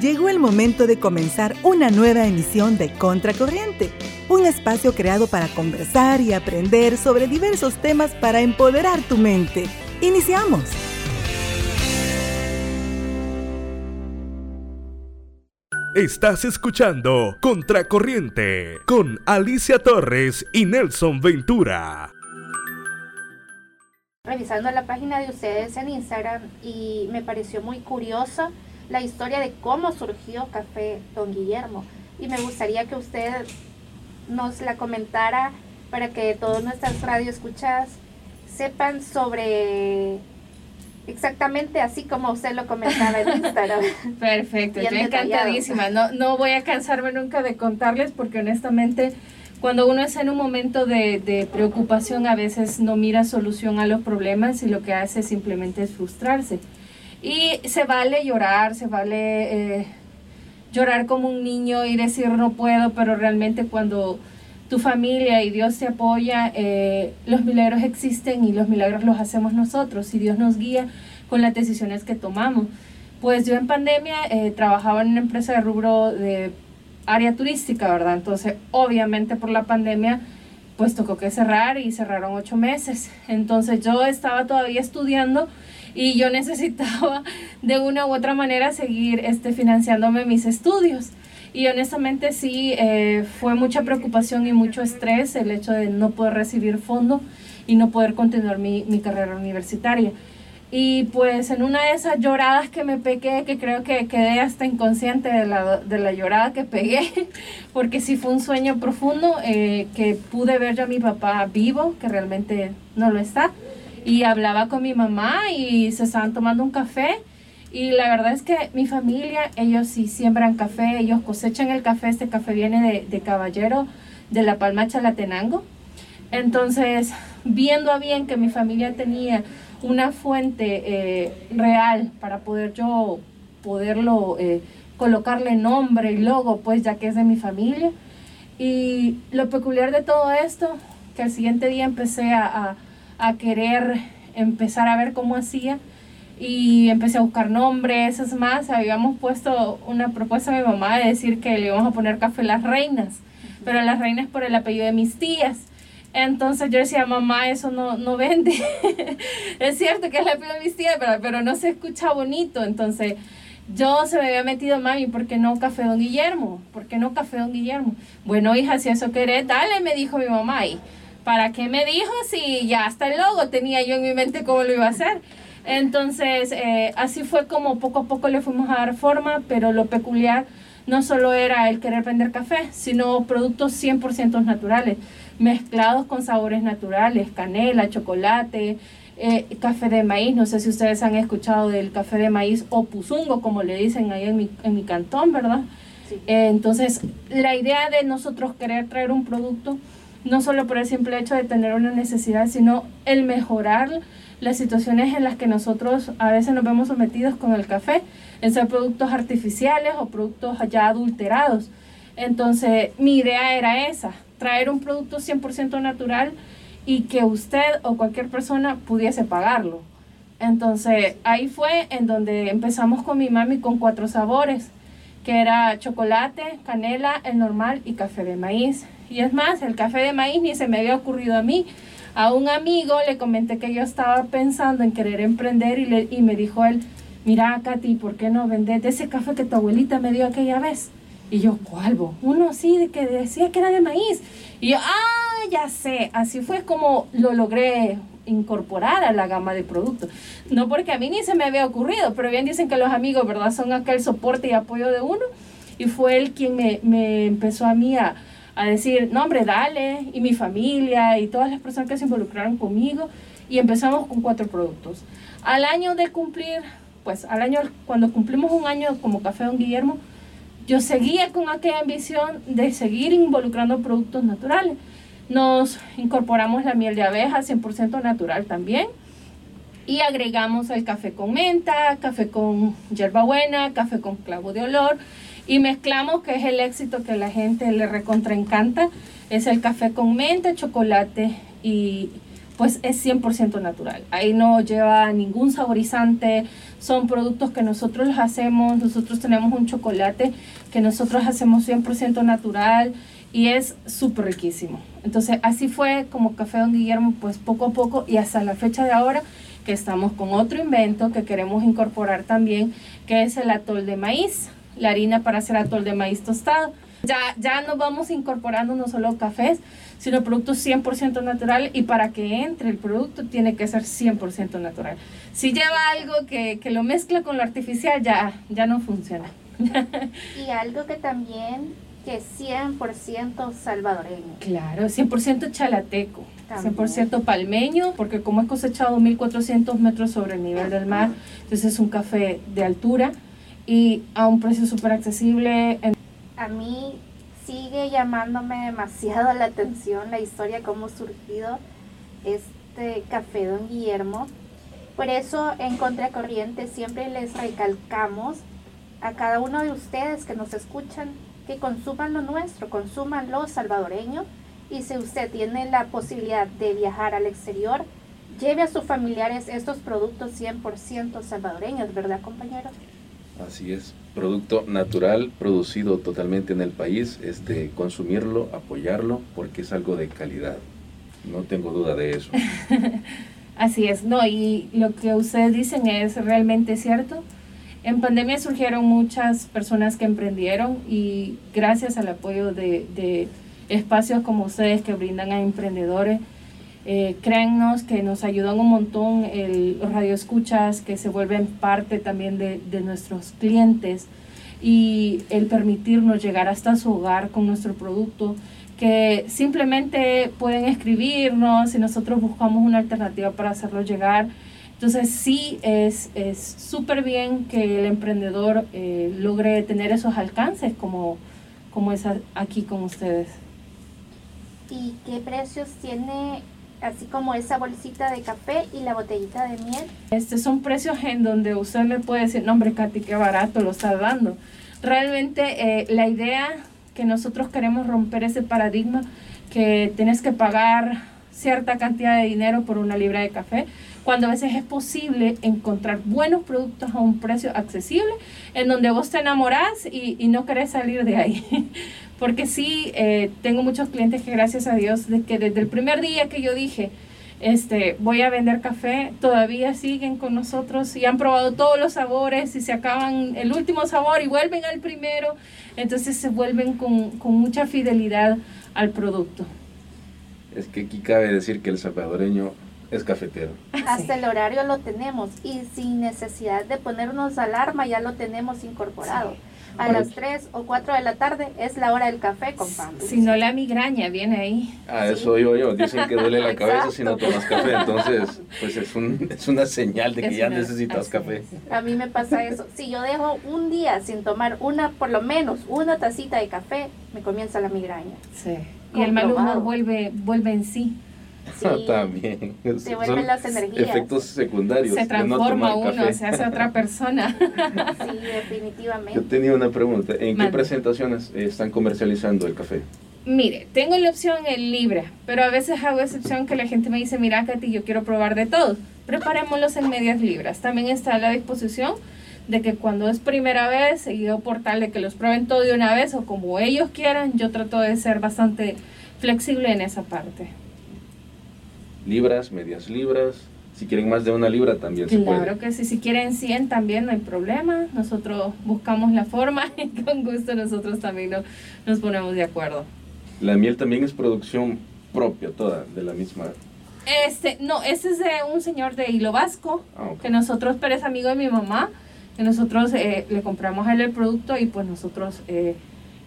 Llegó el momento de comenzar una nueva emisión de Contracorriente, un espacio creado para conversar y aprender sobre diversos temas para empoderar tu mente. Iniciamos. Estás escuchando Contracorriente con Alicia Torres y Nelson Ventura. Revisando la página de ustedes en Instagram y me pareció muy curiosa la historia de cómo surgió Café Don Guillermo. Y me gustaría que usted nos la comentara para que todos nuestras radioescuchas sepan sobre exactamente así como usted lo comentaba en Instagram. Perfecto, estoy encantadísima. No, no voy a cansarme nunca de contarles porque honestamente cuando uno está en un momento de, de, preocupación a veces no mira solución a los problemas y lo que hace simplemente es frustrarse. Y se vale llorar, se vale eh, llorar como un niño y decir no puedo, pero realmente cuando tu familia y Dios te apoya, eh, los milagros existen y los milagros los hacemos nosotros y Dios nos guía con las decisiones que tomamos. Pues yo en pandemia eh, trabajaba en una empresa de rubro de área turística, ¿verdad? Entonces, obviamente por la pandemia, pues tocó que cerrar y cerraron ocho meses. Entonces yo estaba todavía estudiando y yo necesitaba de una u otra manera seguir este, financiándome mis estudios. Y honestamente sí, eh, fue mucha preocupación y mucho estrés el hecho de no poder recibir fondo y no poder continuar mi, mi carrera universitaria. Y pues en una de esas lloradas que me pegué, que creo que quedé hasta inconsciente de la, de la llorada que pegué, porque sí fue un sueño profundo, eh, que pude ver yo a mi papá vivo, que realmente no lo está, y hablaba con mi mamá y se estaban tomando un café. Y la verdad es que mi familia, ellos sí siembran café, ellos cosechan el café, este café viene de, de Caballero, de La Palma Chalatenango. Entonces, viendo a bien que mi familia tenía una fuente eh, real para poder yo poderlo eh, colocarle nombre y logo, pues ya que es de mi familia. Y lo peculiar de todo esto, que al siguiente día empecé a a querer empezar a ver cómo hacía y empecé a buscar nombres, es más, habíamos puesto una propuesta a mi mamá de decir que le íbamos a poner café las reinas, pero las reinas por el apellido de mis tías. Entonces yo decía, mamá, eso no, no vende. es cierto que es el apellido de mis tías, pero, pero no se escucha bonito. Entonces yo se me había metido, mami, ¿por qué no café don Guillermo? ¿Por qué no café don Guillermo? Bueno, hija, si eso querés, dale, me dijo mi mamá. Y ¿para qué me dijo si ya hasta el logo tenía yo en mi mente cómo lo iba a hacer? Entonces, eh, así fue como poco a poco le fuimos a dar forma, pero lo peculiar no solo era el querer vender café, sino productos 100% naturales, mezclados con sabores naturales, canela, chocolate, eh, café de maíz. No sé si ustedes han escuchado del café de maíz o puzungo, como le dicen ahí en mi, en mi cantón, ¿verdad? Eh, entonces, la idea de nosotros querer traer un producto no solo por el simple hecho de tener una necesidad, sino el mejorar las situaciones en las que nosotros a veces nos vemos sometidos con el café, en ser productos artificiales o productos ya adulterados. Entonces, mi idea era esa, traer un producto 100% natural y que usted o cualquier persona pudiese pagarlo. Entonces, ahí fue en donde empezamos con mi mami con cuatro sabores, que era chocolate, canela, el normal y café de maíz. Y es más, el café de maíz ni se me había ocurrido a mí. A un amigo le comenté que yo estaba pensando en querer emprender y, le, y me dijo él, mira Katy, ¿por qué no vender ese café que tu abuelita me dio aquella vez? Y yo, ¿cuál Uno sí, que decía que era de maíz. Y yo, ah, ya sé. Así fue como lo logré incorporar a la gama de productos. No porque a mí ni se me había ocurrido, pero bien dicen que los amigos, ¿verdad? Son aquel soporte y apoyo de uno. Y fue él quien me, me empezó a mí a, a decir, no hombre, dale, y mi familia y todas las personas que se involucraron conmigo, y empezamos con cuatro productos. Al año de cumplir, pues al año, cuando cumplimos un año como Café Don Guillermo, yo seguía con aquella ambición de seguir involucrando productos naturales. Nos incorporamos la miel de abeja 100% natural también. Y agregamos el café con menta, café con hierbabuena, café con clavo de olor y mezclamos, que es el éxito que la gente le recontra encanta, es el café con menta, chocolate y pues es 100% natural. Ahí no lleva ningún saborizante, son productos que nosotros los hacemos, nosotros tenemos un chocolate que nosotros hacemos 100% natural y es súper riquísimo. Entonces así fue como Café Don Guillermo, pues poco a poco y hasta la fecha de ahora que estamos con otro invento que queremos incorporar también, que es el atol de maíz, la harina para hacer atol de maíz tostado. Ya, ya nos vamos incorporando no solo cafés, sino productos 100% natural y para que entre el producto tiene que ser 100% natural. Si lleva algo que, que, lo mezcla con lo artificial, ya, ya no funciona. y algo que también que 100% salvadoreño. Claro, 100% chalateco, 100% palmeño, porque como es cosechado 1400 metros sobre el nivel del mar, entonces es un café de altura y a un precio súper accesible. A mí sigue llamándome demasiado la atención la historia, cómo surgido este café Don Guillermo. Por eso en Contracorriente siempre les recalcamos a cada uno de ustedes que nos escuchan que consuman lo nuestro, consuman lo salvadoreño y si usted tiene la posibilidad de viajar al exterior, lleve a sus familiares estos productos 100% salvadoreños, ¿verdad compañero? Así es, producto natural, producido totalmente en el país, es de consumirlo, apoyarlo, porque es algo de calidad. No tengo duda de eso. Así es, no, y lo que ustedes dicen es realmente cierto. En pandemia surgieron muchas personas que emprendieron y gracias al apoyo de, espacios como ustedes que brindan a emprendedores, eh, créannos que nos ayudan un montón el, los radioescuchas que se vuelven parte también de, de, nuestros clientes y el permitirnos llegar hasta su hogar con nuestro producto que simplemente pueden escribirnos y nosotros buscamos una alternativa para hacerlo llegar entonces sí es súper bien que el emprendedor eh, logre tener esos alcances como, como es aquí con ustedes. ¿Y qué precios tiene así como esa bolsita de café y la botellita de miel? Estos son precios en donde usted me puede decir, no hombre Katy, qué barato lo está dando. Realmente eh, la idea que nosotros queremos romper ese paradigma que tienes que pagar cierta cantidad de dinero por una libra de café, cuando a veces es posible encontrar buenos productos a un precio accesible, en donde vos te enamorás y, no querés salir de ahí. Porque sí, eh, tengo muchos clientes que gracias a Dios, de que desde el primer día que yo dije, este, voy a vender café, todavía siguen con nosotros y han probado todos los sabores y se acaban el último sabor y vuelven al primero, entonces se vuelven con, con mucha fidelidad al producto. Es que aquí cabe decir que el salvadoreño es cafetero. Hasta el horario lo tenemos y sin necesidad de ponernos alarma ya lo tenemos incorporado. A las 3 o 4 de la tarde es la hora del café, compadre. Si no, la migraña viene ahí. Ah, eso digo yo. Dicen que duele la cabeza si no tomas café. Entonces, pues es, un, es una señal de que ya necesitas café. A mí me pasa eso. Si yo dejo un día sin tomar una, por lo menos una tacita de café, me comienza la migraña. Sí. Y el mal humor vuelve, vuelve en sí. También. Se vuelven las energías. Efectos secundarios. Se transforma uno, se hace otra persona. sí, definitivamente. Yo tenía una pregunta. ¿En qué presentaciones están comercializando el café? Mire, tengo la opción en libra, pero a veces hago excepción que la gente me dice, mira Katy, yo quiero probar de todo. Preparémoslos en medias libras. También está a la disposición de que cuando es primera vez, yo por tal de que los prueben todo de una vez o como ellos quieran, yo trato de ser bastante flexible en esa parte libras, medias libras. Si quieren más de una libra también se puede. Claro que sí, si quieren 100 también no hay problema. Nosotros buscamos la forma y con gusto nosotros también nos ponemos de acuerdo. La miel también es producción propia toda de la misma. Este, no, ese es de un señor de Hilo Vasco, ah, que nosotros, pero es amigo de mi mamá, que nosotros eh, le compramos a él el producto y pues nosotros eh,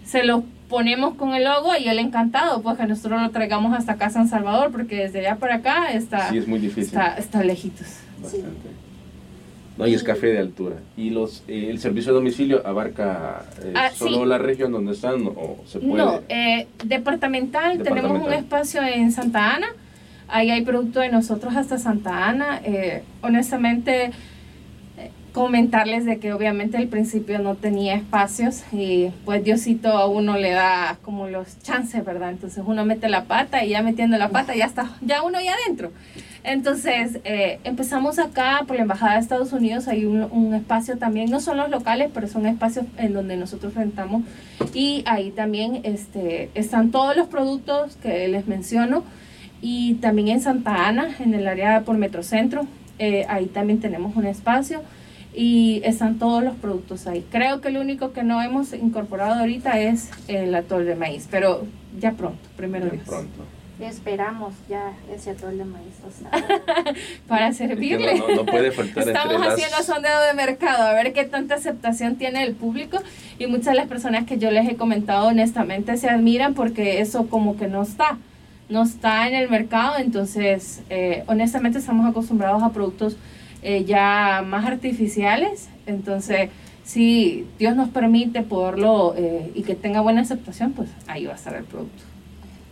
se lo ponemos con el logo y él encantado, pues que nosotros lo traigamos hasta acá a San Salvador, porque desde allá para acá está, sí, es muy difícil. está, está lejitos. Bastante. No, y es café de altura. ¿Y los eh, el servicio de domicilio abarca eh, ah, solo la región donde están o se puede? No, eh, departamental, tenemos un espacio en Santa Ana, ahí hay producto de nosotros hasta Santa Ana. honestamente comentarles de que obviamente al principio no tenía espacios y pues Diosito a uno le da como los chances, ¿verdad? Entonces uno mete la pata y ya metiendo la pata ya está, ya uno ya adentro. Entonces eh, empezamos acá por la Embajada de Estados Unidos, hay un, un, espacio también, no son los locales, pero son espacios en donde nosotros rentamos y ahí también este, están todos los productos que les menciono y también en Santa Ana, en el área por Metrocentro, eh, ahí también tenemos un espacio y están todos los productos ahí. Creo que lo único que no hemos incorporado ahorita es el atol de maíz, pero ya pronto, primero Ya pronto. Esperamos ya ese atol de maíz. Para servirle. No, no, puede faltar Estamos entre haciendo las... sondeo de mercado, a ver qué tanta aceptación tiene el público. Y muchas de las personas que yo les he comentado honestamente se admiran porque eso como que no está. No está en el mercado, entonces eh, honestamente estamos acostumbrados a productos eh, ya más artificiales. Entonces, si Dios nos permite poderlo eh, y que tenga buena aceptación, pues ahí va a estar el producto.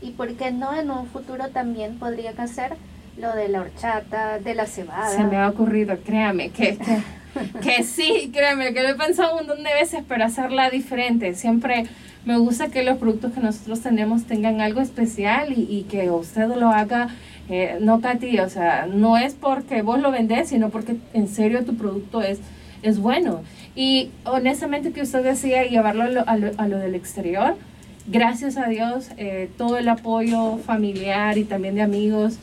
¿Y por qué no en un futuro también podrían hacer lo de la horchata, de la cebada? Se me ha ocurrido, créame, que, que, que sí, créame, que lo he pensado un montón de veces, pero hacerla diferente. Siempre me gusta que los productos que nosotros tenemos tengan algo especial y, y que usted lo haga eh, no, Katy, o sea, no es porque vos lo vendés, sino porque en serio tu producto es, es bueno. Y honestamente que usted decía llevarlo a lo, a lo, a lo del exterior, gracias a Dios, eh, todo el apoyo familiar y también de amigos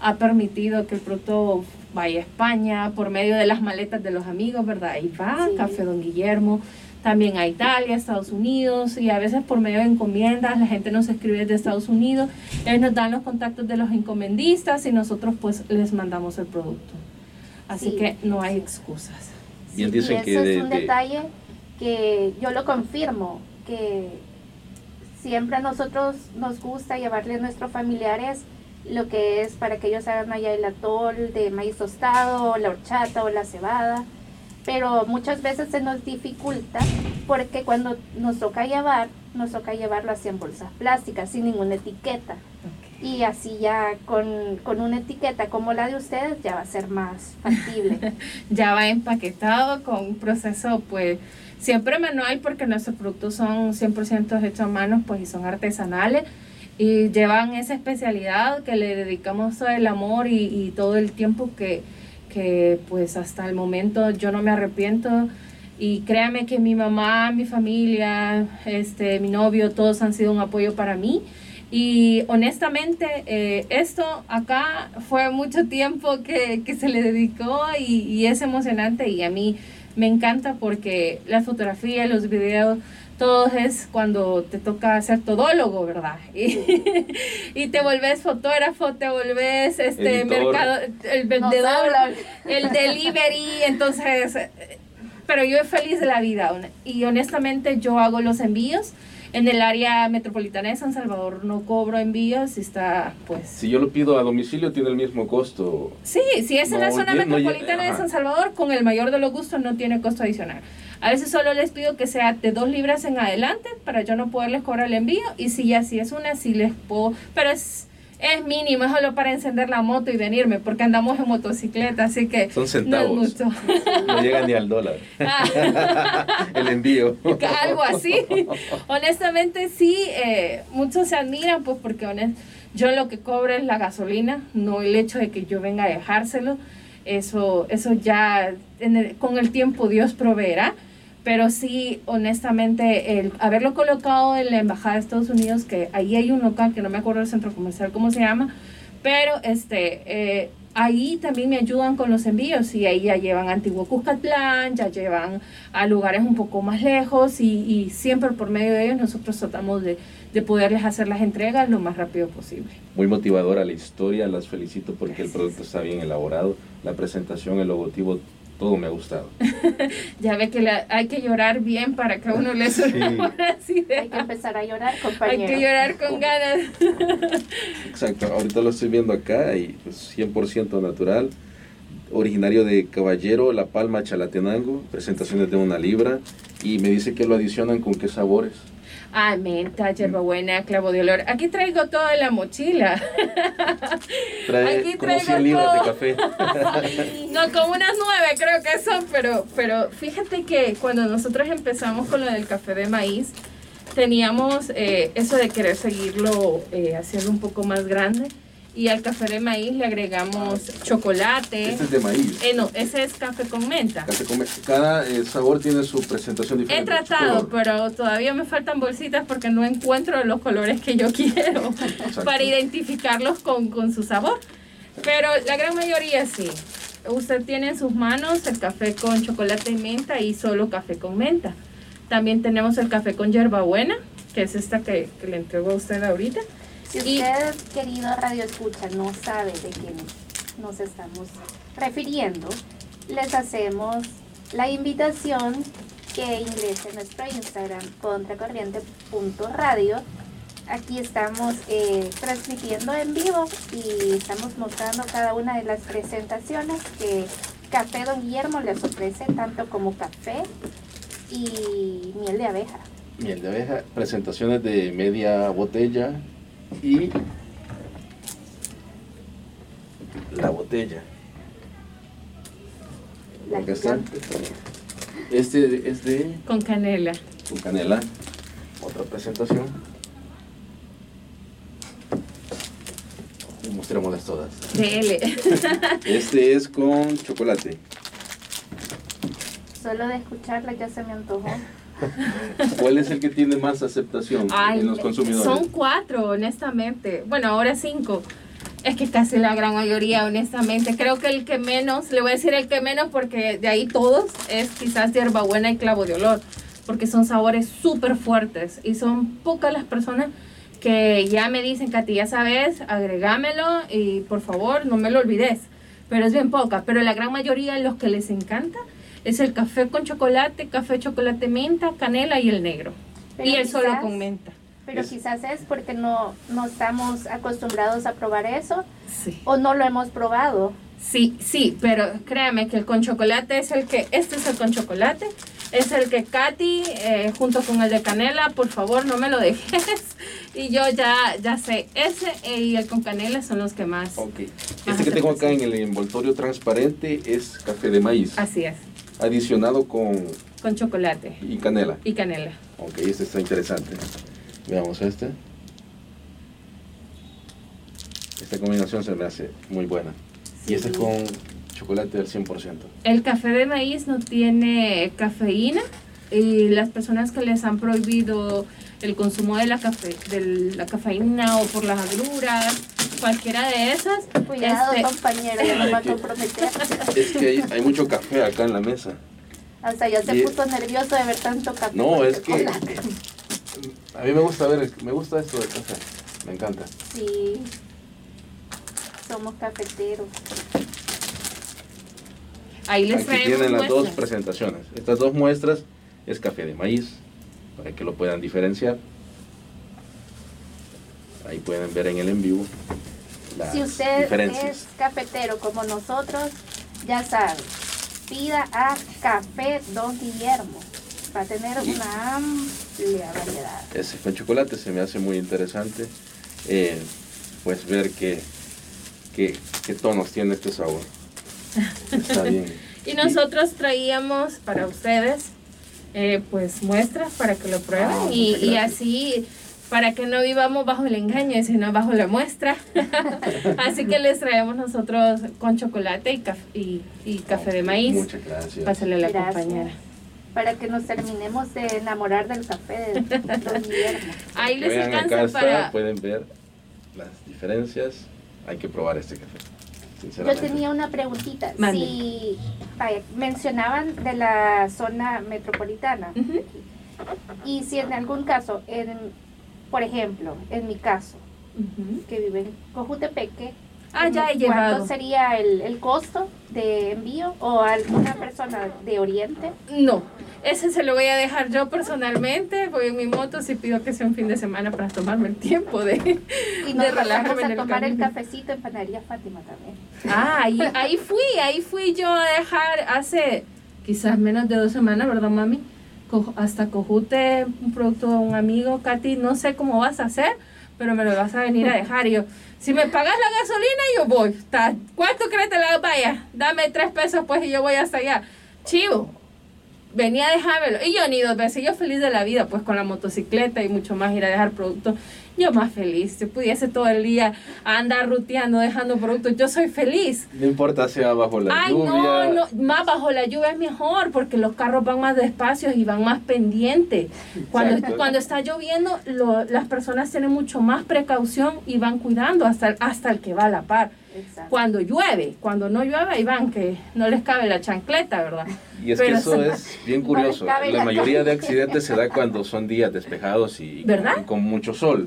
ha permitido que el producto vaya a España por medio de las maletas de los amigos, ¿verdad? Ahí va, Sí. Café Don Guillermo, también a Italia, Estados Unidos y a veces por medio de encomiendas, la gente nos escribe desde Estados Unidos, ellos nos dan los contactos de los encomendistas y nosotros pues les mandamos el producto. Así Sí. que no hay excusas. Sí, dicen y que es de- un de- detalle que yo lo confirmo, que siempre a nosotros nos gusta llevarle a nuestros familiares lo que es para que ellos hagan allá el atol de maíz tostado, o la horchata o la cebada, pero muchas veces se nos dificulta porque cuando nos toca llevar, nos toca llevarlo así en bolsas plásticas, sin ninguna etiqueta. Y así ya con, con una etiqueta como la de ustedes ya va a ser más factible. ya va empaquetado con un proceso pues siempre manual porque nuestros productos son 100% hechos a mano pues y son artesanales y llevan esa especialidad que le dedicamos todo el amor y, y todo el tiempo que, que pues hasta el momento yo no me arrepiento y créame que mi mamá, mi familia, este, mi novio, todos han sido un apoyo para mí. Y honestamente, eh, esto acá fue mucho tiempo que, que se le dedicó y, y es emocionante y a mí me encanta porque la fotografía, los videos, todo es cuando te toca ser todólogo, ¿verdad? Y, y te volvés fotógrafo, te volvés este Editor. mercado, el vendedor, el delivery, entonces, pero yo feliz de la vida y honestamente yo hago los envíos. En el área metropolitana de San Salvador no cobro envíos, y está pues... Si yo lo pido a domicilio, tiene el mismo costo. Sí, si es en la No, zona no, no, metropolitana de. San Salvador, con el mayor de los gustos no tiene costo adicional. A veces solo les pido que sea de dos libras en adelante para yo no poderles cobrar el envío y si ya si es una, sí les puedo, pero es, es mínimo, es solo para encender la moto y venirme porque andamos en motocicleta, así que Son no es centavos. mucho. No llega ni al dólar. el envío. algo así. Honestamente, sí, eh, muchos se admiran, pues porque honest- yo lo que cobro es la gasolina, no el hecho de que yo venga a dejárselo. Eso, eso ya en el- con el tiempo Dios proveerá. Pero sí, honestamente, el haberlo colocado en la Embajada de Estados Unidos, que ahí hay un local que no me acuerdo el centro comercial cómo se llama, pero este, eh, ahí también me ayudan con los envíos y ahí ya llevan a Antiguo Cuscatlán, ya llevan a lugares un poco más lejos y, y siempre por medio de ellos nosotros tratamos de, de poderles hacer las entregas lo más rápido posible. Muy motivadora la historia, las felicito porque el producto está bien elaborado, la presentación, el logotipo, todo me ha gustado. Ya ve que la- hay que llorar bien para que a uno le suene Sí. Hay que empezar a llorar, Hay compañero. que llorar con ganas. Exacto, ahorita lo estoy viendo acá y pues 100% natural, originario de Caballero, La Palma, Chalatenango, presentaciones de una libra y me dice que lo adicionan con qué sabores. Ah, menta, hierbabuena, clavo de olor. Aquí traigo toda la mochila. Trae Aquí como traigo 100 libras de café. No, como unas nueve creo que son, pero, pero fíjate que cuando nosotros empezamos con lo del café de maíz, teníamos eh, eso de querer seguirlo eh, haciendo un poco más grande. Y al café de maíz le agregamos chocolate. Este es de maíz. Eh, no, ese es café con menta. Café con- Cada eh, sabor tiene su presentación He diferente. su tratado, pero todavía me faltan bolsitas porque no encuentro los colores que yo quiero para identificarlos con, con su sabor. Pero la gran mayoría sí. Usted tiene en sus manos el café con chocolate y menta y solo café con menta. También tenemos el café con hierbabuena, que es esta que, que le entrego a usted ahorita. Si Y- usted, querido Radio Escucha, no sabe de quién nos estamos refiriendo, les hacemos la invitación que ingrese a nuestro Instagram contracorriente.radio. Aquí estamos eh, transmitiendo en vivo y estamos mostrando cada una de las presentaciones que Café Don Guillermo les ofrece, tanto como café y miel de abeja. Miel de abeja, presentaciones de media botella y la botella. La Acá está. Este es de Con canela. con canela. Otra presentación. Y mostrémoslas todas. DL. Este es con chocolate. Solo de escucharla ya se me antojó. ¿Cuál es el que tiene más aceptación Ay, en los consumidores? Son cuatro, honestamente. Bueno, ahora cinco. Es que casi la gran mayoría, honestamente. Creo que el que menos, le voy a decir el que menos porque de ahí todos, es quizás hierbabuena y clavo de olor. Porque son sabores súper fuertes y son pocas las personas que ya me dicen, Katy, ya sabes, agregámelo y por favor no me lo olvides. Pero es bien poca. Pero la gran mayoría, los que les encanta, es el café con chocolate, café chocolate menta, canela y el negro. Pero y el solo quizás- con menta. Pero Es- quizás es porque no, no estamos acostumbrados a probar eso Sí. o no lo hemos probado. Sí, sí, pero créame que el con chocolate es el que, este es el con chocolate, es el que Katy, eh, junto con el de canela, por favor no me lo dejes. Y yo ya, ya sé, ese y el con canela son los que más. Ok. Este que tengo acá en el envoltorio transparente es café de maíz, Así es, adicionado con con chocolate y canela. y canela. Ok, este está interesante. Veamos este. Esta combinación se me hace muy buena. Y este es con chocolate del 100%. El café de maíz no tiene cafeína y las personas que les han prohibido el consumo de la, cafe, de la cafeína o por las agruras, cualquiera de esas, Cuidado, este, compañero, ya nos va a comprometer. Es que hay, hay mucho café acá en la mesa. Hasta ya se Y- puso nervioso de ver tanto café. No, es que a mí me gusta ver, me gusta esto de café. Me encanta. Sí, somos cafeteros. ahí les Aquí tienen las dos presentaciones. Estas dos muestras es café de maíz, para que lo puedan diferenciar. Ahí pueden ver en el en vivo las Si usted diferencias. es cafetero como nosotros, ya sabe, pida a Café Don Guillermo. Va a tener una amplia variedad. Ese con chocolate se me hace muy interesante. eh, pues ver qué, qué, qué tonos tiene este sabor. Está bien. Y nosotros traíamos para ustedes, eh, pues muestras para que lo prueben Ah, y, así para que no vivamos bajo el engaño, sino bajo la muestra. así que les traemos nosotros con chocolate y, caf- y, y café de maíz. Muchas gracias. Pásale a la Gracias. compañera. Para que nos terminemos de enamorar del café de Don Guillermo. Ahí les vean, alcanza para... pueden ver las diferencias. Hay que probar este café. Yo tenía una preguntita. Mande. Si vaya, mencionaban de la zona metropolitana y si en algún caso, en, por ejemplo, en mi caso, que vive en Cojutepeque, Ah, ya he ¿cuánto llevado. sería el, el costo de envío o alguna persona de Oriente? No, ese se lo voy a dejar yo personalmente. Voy en mi moto si pido que sea un fin de semana para tomarme el tiempo de, Y de nos relajarme a tomar el cafecito en Panadería Fátima también. Ah, ahí, ahí fui, ahí fui yo a dejar hace quizás menos de dos semanas, ¿verdad, mami? Hasta cojute, un producto de un amigo, Katy, no sé cómo vas a hacer, pero me lo vas a venir a dejar. Y yo, si me pagas la gasolina, yo voy. ¿Cuánto crees que la vaya? Dame tres pesos pues y yo voy hasta allá. Chivo, venía a dejármelo. Y yo ni dos veces, yo feliz de la vida, pues con la motocicleta y mucho más ir a dejar productos. Yo más feliz, si pudiese todo el día andar ruteando, dejando productos, yo soy feliz. No importa sea bajo la Ay, lluvia. No, no, más bajo la lluvia es mejor porque los carros van más despacio y van más pendientes. Cuando, cuando está lloviendo, las personas tienen mucho más precaución y van cuidando hasta, hasta el que va a la par. Cuando llueve, cuando no llueve, ahí van que no les cabe la chancleta, ¿verdad? Y es que eso es bien curioso. la, mayoría de accidentes se da cuando son días despejados y, con mucho sol.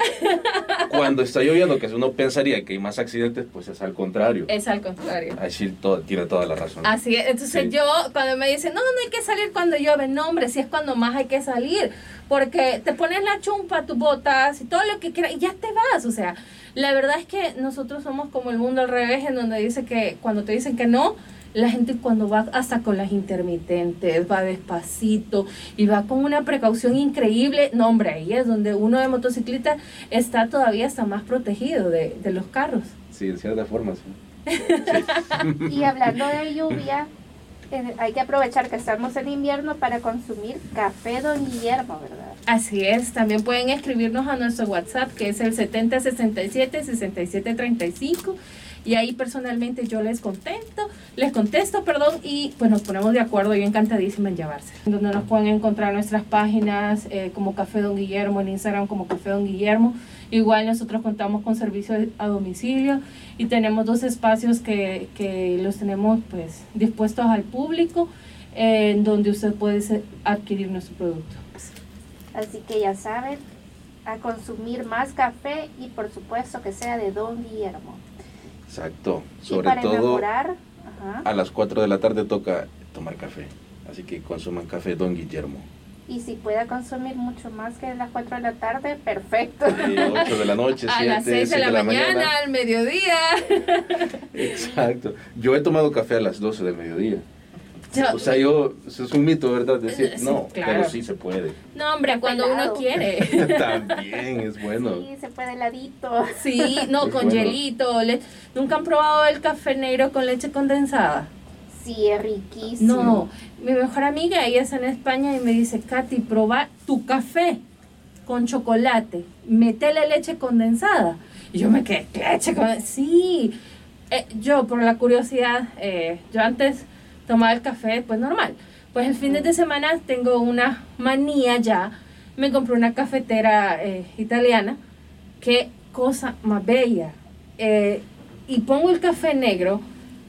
Cuando está lloviendo, que uno pensaría que hay más accidentes, pues es al contrario. Es al contrario. Así tiene toda la razón. Así es. Entonces yo, cuando me dicen, no, no hay que salir cuando llueve, no, hombre, si es cuando más hay que salir. Porque te pones la chumpa, tus botas y todo lo que quieras y ya te vas. O sea, la verdad es que nosotros somos como el mundo al revés, en donde dice que cuando te dicen que no, la gente cuando va hasta con las intermitentes, va despacito y va con una precaución increíble, no hombre, ahí es donde uno de motocicleta está todavía hasta más protegido de, los carros. Sí, en cierta forma, sí. y hablando de lluvia, hay que aprovechar que estamos en invierno para consumir café Don Guillermo, ¿verdad? Así es, también pueden escribirnos a nuestro WhatsApp que es el 7067 6735 y ahí personalmente yo les contesto, les contesto, perdón, y pues nos ponemos de acuerdo, yo encantadísima en llevarse. Donde nos pueden encontrar nuestras páginas eh, como Café Don Guillermo, en Instagram como Café Don Guillermo. Igual nosotros contamos con servicio a domicilio y tenemos dos espacios que, que los tenemos pues dispuestos al público en donde usted puede adquirir nuestro producto. Así que ya saben, a consumir más café y por supuesto que sea de Don Guillermo. Exacto. Sobre todo a las 4 de la tarde toca tomar café. Así que consuman café Don Guillermo. Y si pueda consumir mucho más que a las 4 de la tarde, perfecto. 8 de la noche, 7, a las 6 de la, mañana, al mediodía. Exacto. Yo he tomado café a las 12 del mediodía o sea, yo, eso es un mito, ¿verdad? Decir, no, pero sí se puede. No, hombre, cuando uno quiere. También es bueno. Sí, se puede heladito. Sí, no, con hielito. ¿Nunca han probado el café negro con leche condensada? Sí, es riquísimo. No, mi mejor amiga, ella es en España y me dice, Katy, proba tu café con chocolate, metele leche condensada. Y yo me quedé, leche condensada. Sí, eh, yo por la curiosidad, eh, yo antes tomar el café pues normal. Pues el fin de semana tengo una manía ya. Me compré una cafetera eh, italiana. Qué cosa más bella. Eh, y pongo el café negro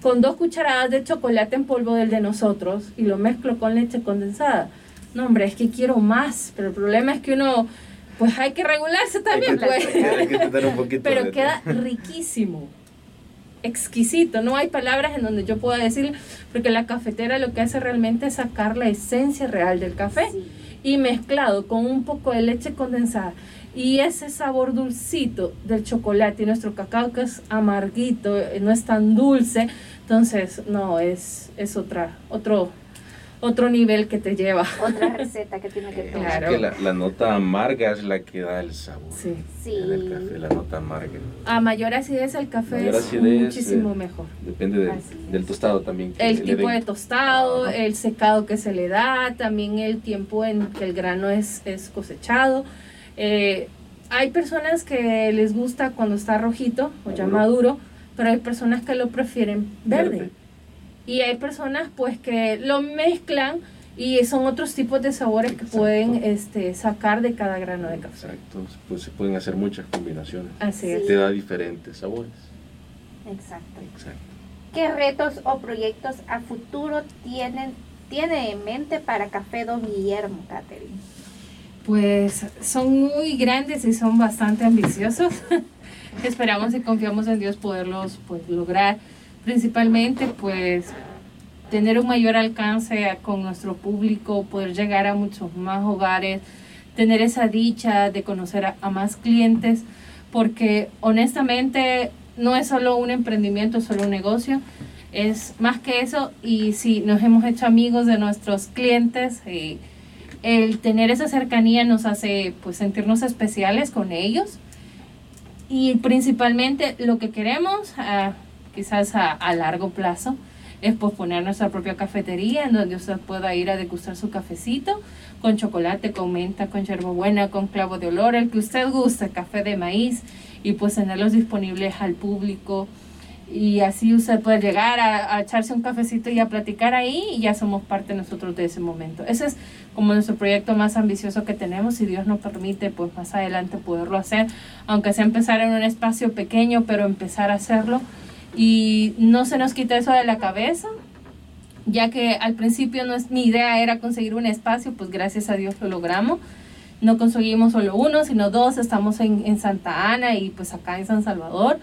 con dos cucharadas de chocolate en polvo del de nosotros y lo mezclo con leche condensada. No, hombre, es que quiero más, pero el problema es que uno, pues hay que regularse también, pues. pero queda riquísimo exquisito, no hay palabras en donde yo pueda decir, porque la cafetera lo que hace realmente es sacar la esencia real del café y mezclado con un poco de leche condensada. Y ese sabor dulcito del chocolate y nuestro cacao que es amarguito, eh, no es tan dulce, entonces no, es, es otra, otro otro nivel que te lleva. Otra receta que tiene que tomar. que la, nota amarga es la que da el sabor. Sí. sí. el café, la nota amarga. A mayor acidez el café es muchísimo eh, mejor. Depende del tostado también. el tipo de tostado, el secado que se le da, también el tiempo en que el grano es, es cosechado. Eh, hay personas que les gusta cuando está rojito o ya maduro, pero hay personas que lo prefieren verde. Y hay personas pues que lo mezclan y son otros tipos de sabores que pueden este, sacar de cada grano de café. Exacto, pues se pueden hacer muchas combinaciones. Así es. Te da diferentes sabores. Exacto. Exacto. ¿Qué retos o proyectos a futuro tienen, tiene en mente para Café Don Guillermo, Catherine? Pues son muy grandes y son bastante ambiciosos. Esperamos y confiamos en Dios poderlos pues, lograr principalmente pues tener un mayor alcance con nuestro público, poder llegar a muchos más hogares, tener esa dicha de conocer a, más clientes, porque honestamente no es solo un emprendimiento, es solo un negocio, es más que eso y sí, nos hemos hecho amigos de nuestros clientes y, el tener esa cercanía nos hace pues sentirnos especiales con ellos. Y principalmente lo que queremos, ah, quizás a, a, largo plazo, es pues poner nuestra propia cafetería en donde usted pueda ir a degustar su cafecito con chocolate, con menta, con hierbabuena, con clavo de olor, el que usted guste, café de maíz y pues tenerlos disponibles al público y así usted puede llegar a, echarse un cafecito y a platicar ahí y ya somos parte nosotros de ese momento. Ese es como nuestro proyecto más ambicioso que tenemos, si Dios nos permite, pues más adelante poderlo hacer, aunque sea empezar en un espacio pequeño, pero empezar a hacerlo y no se nos quita eso de la cabeza, ya que al principio no es, mi idea era conseguir un espacio, pues gracias a Dios lo logramos. No conseguimos solo uno, sino dos, estamos en, en Santa Ana y pues acá en San Salvador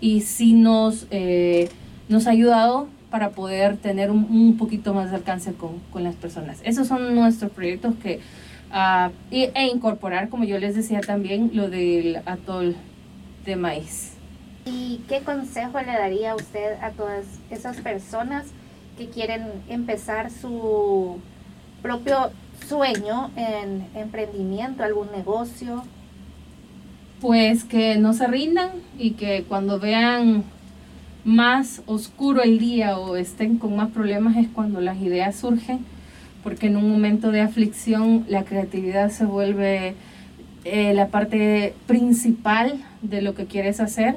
y sí nos, eh, nos ha ayudado para poder tener un, poquito más de alcance con, con, las personas. Esos son nuestros proyectos que, uh, e incorporar, como yo les decía también, lo del atol de maíz. ¿Y qué consejo le daría usted a todas esas personas que quieren empezar su propio sueño en emprendimiento, algún negocio? pues que no se rindan y que cuando vean más oscuro el día o estén con más problemas es cuando las ideas surgen, porque en un momento de aflicción la creatividad se vuelve eh, la parte principal de lo que quieres hacer